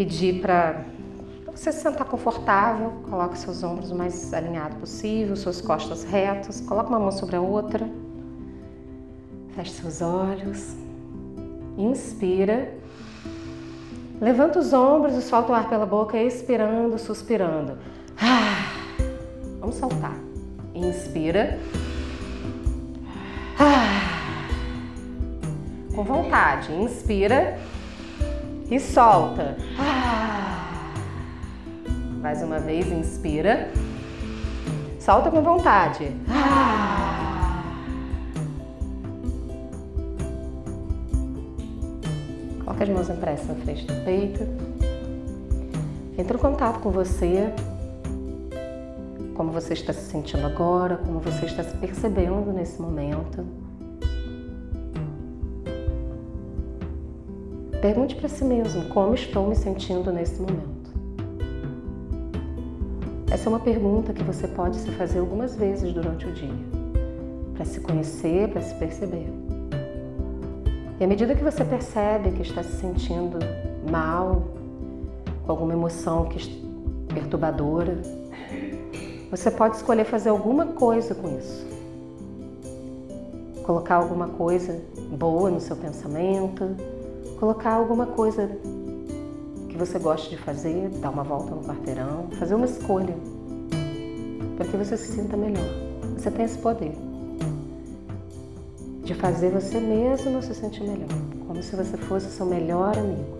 pedir para você se sentar confortável, coloque seus ombros o mais alinhado possível, suas costas retas, coloque uma mão sobre a outra. Feche seus olhos. Inspira. Levanta os ombros e solta o ar pela boca, expirando, suspirando. Ah, vamos soltar. Inspira. Ah, com vontade. Inspira e solta. Ah, mais uma vez, inspira. Solta com vontade. Coloca as mãos impressas na frente do peito. Entra em contato com você, como você está se sentindo agora, como você está se percebendo nesse momento. Pergunte para si mesmo como estou me sentindo nesse momento. Essa é uma pergunta que você pode se fazer algumas vezes durante o dia, para se conhecer, para se perceber. E à medida que você percebe que está se sentindo mal, com alguma emoção perturbadora, você pode escolher fazer alguma coisa com isso. Colocar alguma coisa boa no seu pensamento, colocar alguma coisa que você goste de fazer, dar uma volta no quarteirão, fazer uma escolha para que você se sinta melhor. Você tem esse poder de fazer você mesmo se sentir melhor, como se você fosse seu melhor amigo.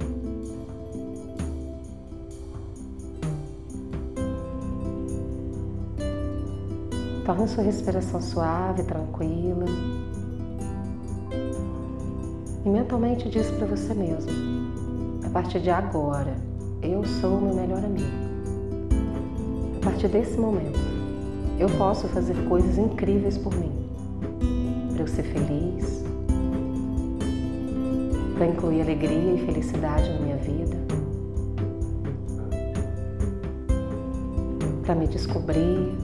Torne sua respiração suave, tranquila. E mentalmente diz para você mesmo: a partir de agora, eu sou o meu melhor amigo. A partir desse momento, eu posso fazer coisas incríveis por mim para eu ser feliz, para incluir alegria e felicidade na minha vida, para me descobrir.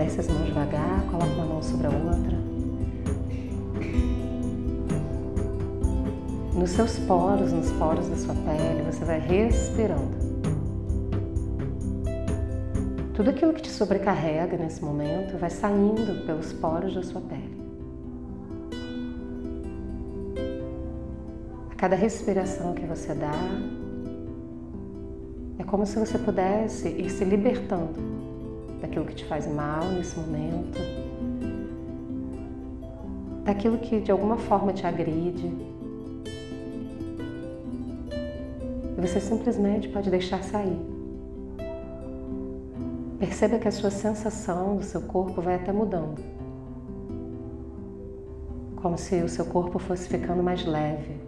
Desce as mãos devagar, coloca uma mão sobre a outra. nos seus poros, nos poros da sua pele, você vai respirando. Tudo aquilo que te sobrecarrega nesse momento vai saindo pelos poros da sua pele. A cada respiração que você dá, é como se você pudesse ir se libertando daquilo que te faz mal nesse momento, daquilo que de alguma forma te agride, e você simplesmente pode deixar sair. Perceba que a sua sensação do seu corpo vai até mudando. Como se o seu corpo fosse ficando mais leve.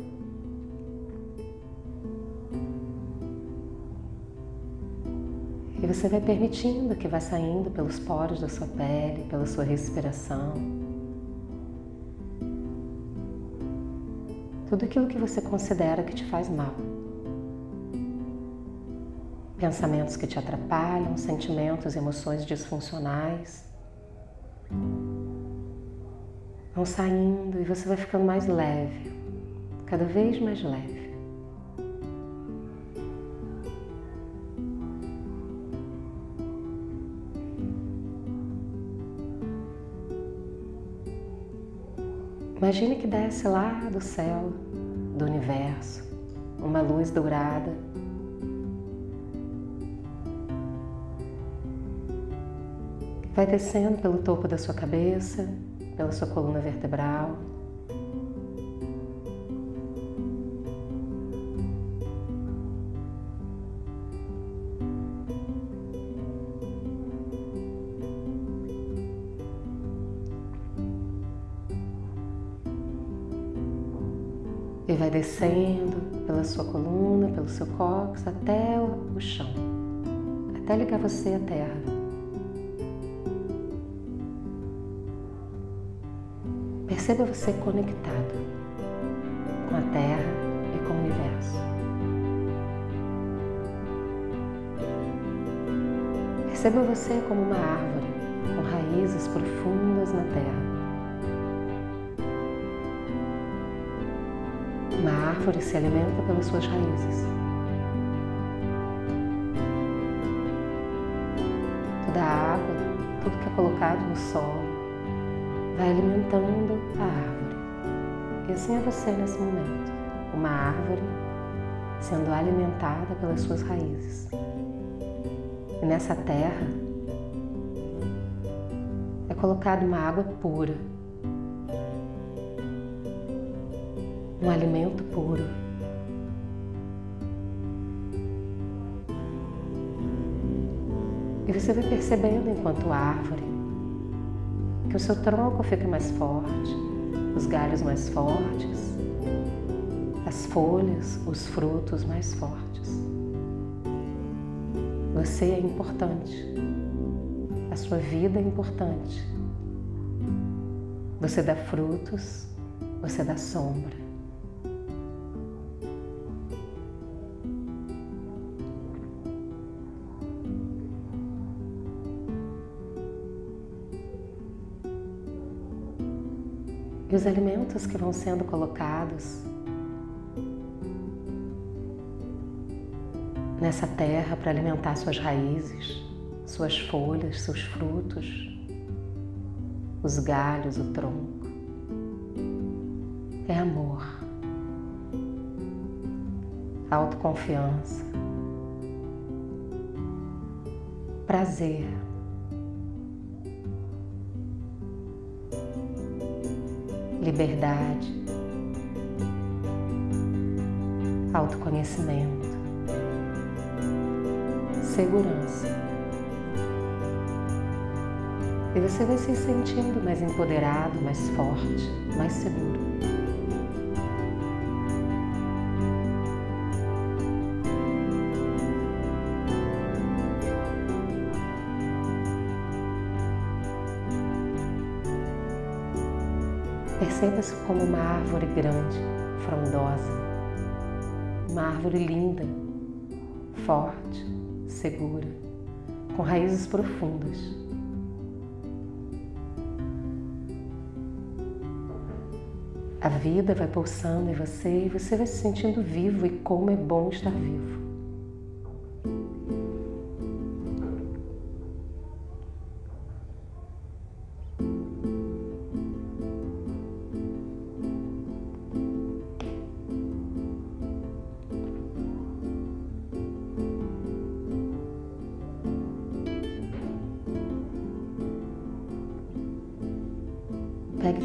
Você vai permitindo que vá saindo pelos poros da sua pele, pela sua respiração. Tudo aquilo que você considera que te faz mal pensamentos que te atrapalham, sentimentos, emoções disfuncionais. Vão saindo e você vai ficando mais leve, cada vez mais leve. Imagine que desce lá do céu, do universo, uma luz dourada Vai descendo pelo topo da sua cabeça, pela sua coluna vertebral. Descendo pela sua coluna, pelo seu cóccix até o chão, até ligar você à terra. Perceba você conectado com a Terra e com o Universo. Perceba você como uma árvore com raízes profundas na terra. Árvore se alimenta pelas suas raízes. Toda a água, tudo que é colocado no solo, vai alimentando a árvore. E assim é você nesse momento, uma árvore sendo alimentada pelas suas raízes. E nessa terra é colocada uma água pura, um alimento puro. E você vai percebendo enquanto árvore que o seu tronco fica mais forte, os galhos mais fortes, as folhas, os frutos mais fortes. Você é importante. A sua vida é importante. Você dá frutos, você dá sombra. E os alimentos que vão sendo colocados nessa terra para alimentar suas raízes, suas folhas, seus frutos, os galhos, o tronco. É amor, autoconfiança, prazer. Liberdade, autoconhecimento, segurança. E você vai se sentindo mais empoderado, mais forte, mais seguro. Perceba-se como uma árvore grande, frondosa, uma árvore linda, forte, segura, com raízes profundas. A vida vai pulsando em você e você vai se sentindo vivo e como é bom estar vivo.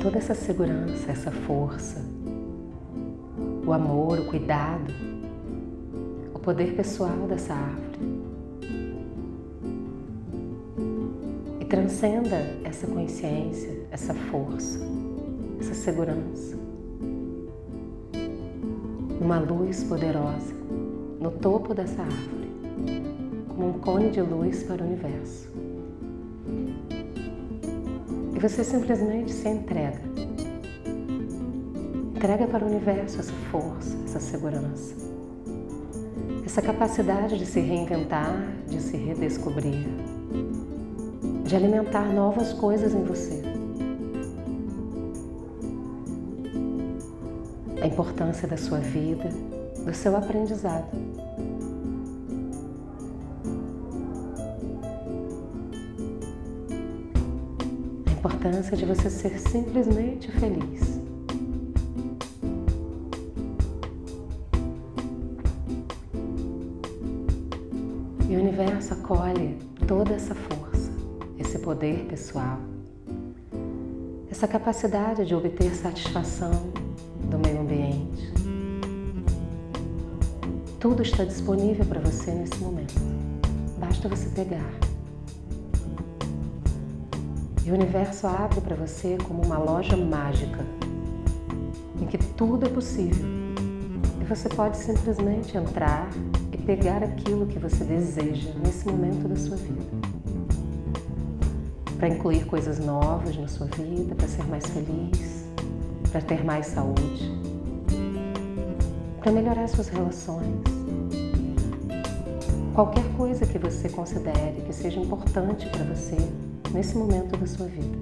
Toda essa segurança, essa força, o amor, o cuidado, o poder pessoal dessa árvore e transcenda essa consciência, essa força, essa segurança numa luz poderosa no topo dessa árvore, como um cone de luz para o universo. E você simplesmente se entrega. Entrega para o universo essa força, essa segurança, essa capacidade de se reinventar, de se redescobrir, de alimentar novas coisas em você. A importância da sua vida, do seu aprendizado. Importância de você ser simplesmente feliz. E o universo acolhe toda essa força, esse poder pessoal, essa capacidade de obter satisfação do meio ambiente. Tudo está disponível para você nesse momento. Basta você pegar. E o universo abre para você como uma loja mágica, em que tudo é possível. E você pode simplesmente entrar e pegar aquilo que você deseja nesse momento da sua vida. Para incluir coisas novas na sua vida, para ser mais feliz, para ter mais saúde, para melhorar suas relações, qualquer coisa que você considere que seja importante para você nesse momento da sua vida.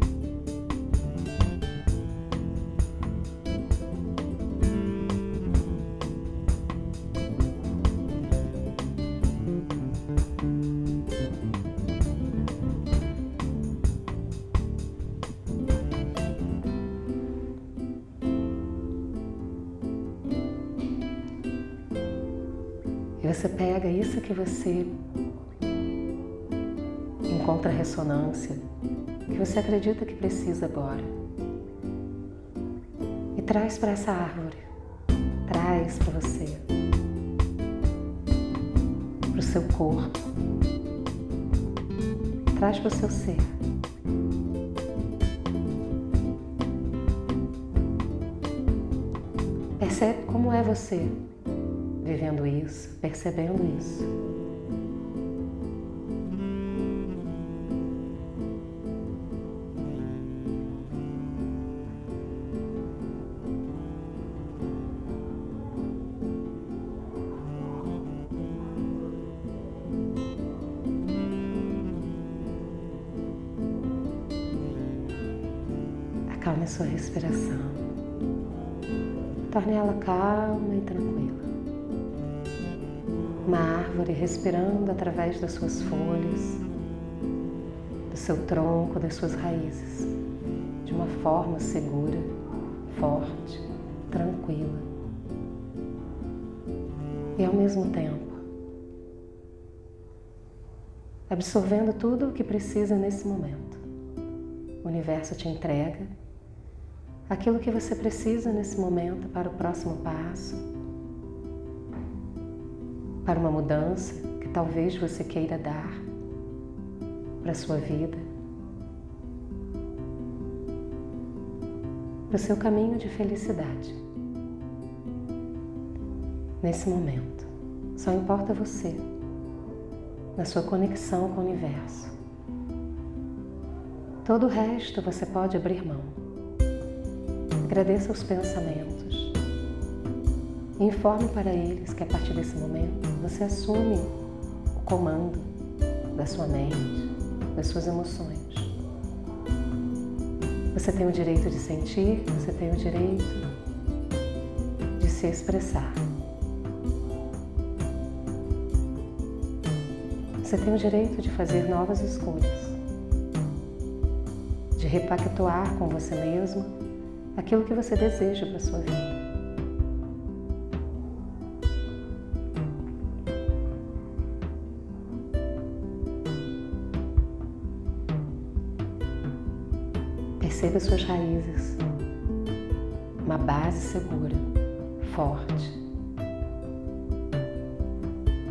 E você pega isso que você encontra ressonância, que você acredita que precisa agora, e traz para essa árvore, traz para você, para o seu corpo, traz para o seu ser. Percebe como é você vivendo isso, percebendo isso. Ela calma e tranquila uma árvore respirando através das suas folhas, do seu tronco, das suas raízes, de uma forma segura, forte, tranquila. E ao mesmo tempo, absorvendo tudo o que precisa nesse momento. O universo te entrega aquilo que você precisa nesse momento para o próximo passo para uma mudança que talvez você queira dar para a sua vida, para o seu caminho de felicidade. Nesse momento, só importa você, na sua conexão com o universo. Todo o resto você pode abrir mão. Agradeça os pensamentos informe para eles que a partir desse momento você assume o comando da sua mente, das suas emoções. Você tem o direito de sentir, você tem o direito de se expressar. Você tem o direito de fazer novas escolhas, de repactuar com você mesmo aquilo que você deseja para a sua vida. Perceba suas raízes, uma base segura, forte.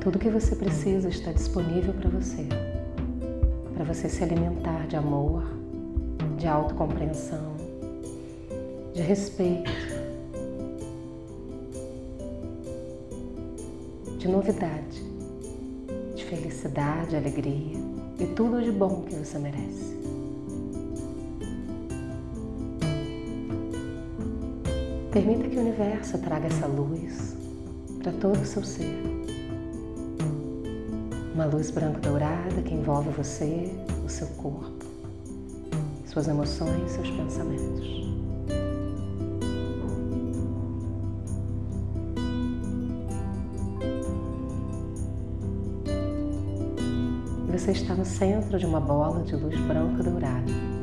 Tudo que você precisa está disponível para você, para você se alimentar de amor, de autocompreensão, de respeito, de novidade, de felicidade, alegria e tudo de bom que você merece. Permita que o universo traga essa luz para todo o seu ser. Uma luz branco-dourada que envolve você, o seu corpo, suas emoções, seus pensamentos. Você está no centro de uma bola de luz branco-dourada, flutuando.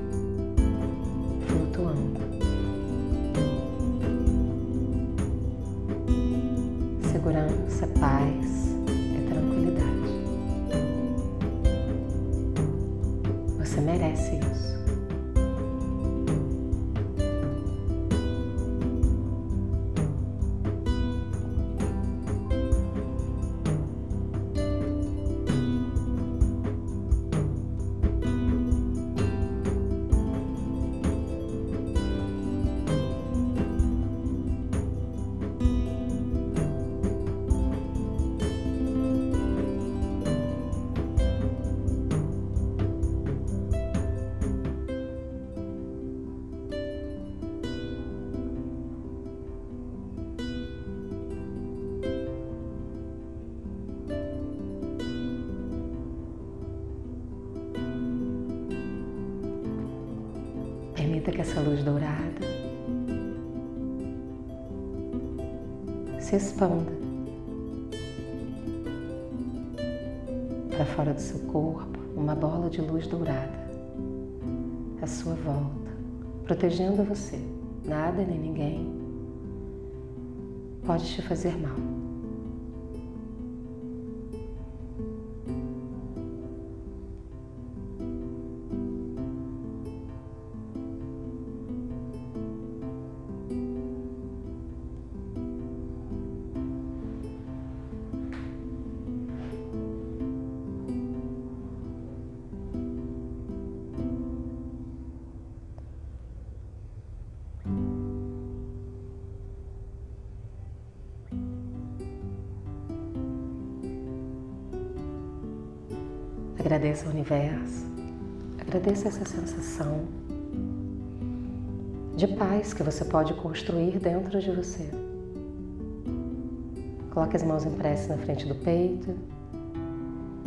Permita que essa luz dourada se expanda para fora do seu corpo, uma bola de luz dourada à sua volta, protegendo você. Nada nem ninguém pode te fazer mal. Agradeça ao universo, agradeça essa sensação de paz que você pode construir dentro de você. Coloque as mãos em prece na frente do peito.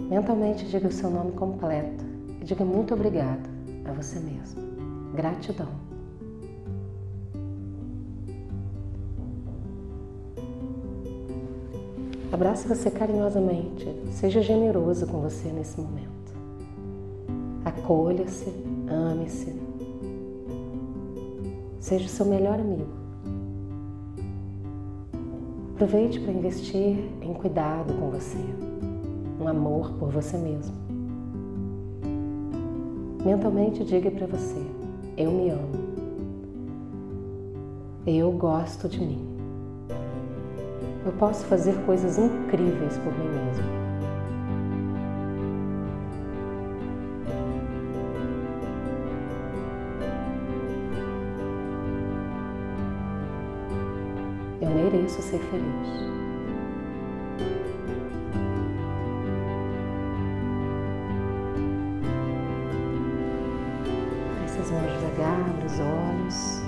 Mentalmente diga o seu nome completo e diga muito obrigado a você mesmo. Gratidão. Abrace você carinhosamente, seja generoso com você nesse momento. Acolha-se, ame-se. Seja o seu melhor amigo. Aproveite para investir em cuidado com você, um amor por você mesmo. Mentalmente diga para você: Eu me amo. Eu gosto de mim eu posso fazer coisas incríveis por mim mesmo. Eu mereço ser feliz. Essas mãos devagar, os olhos.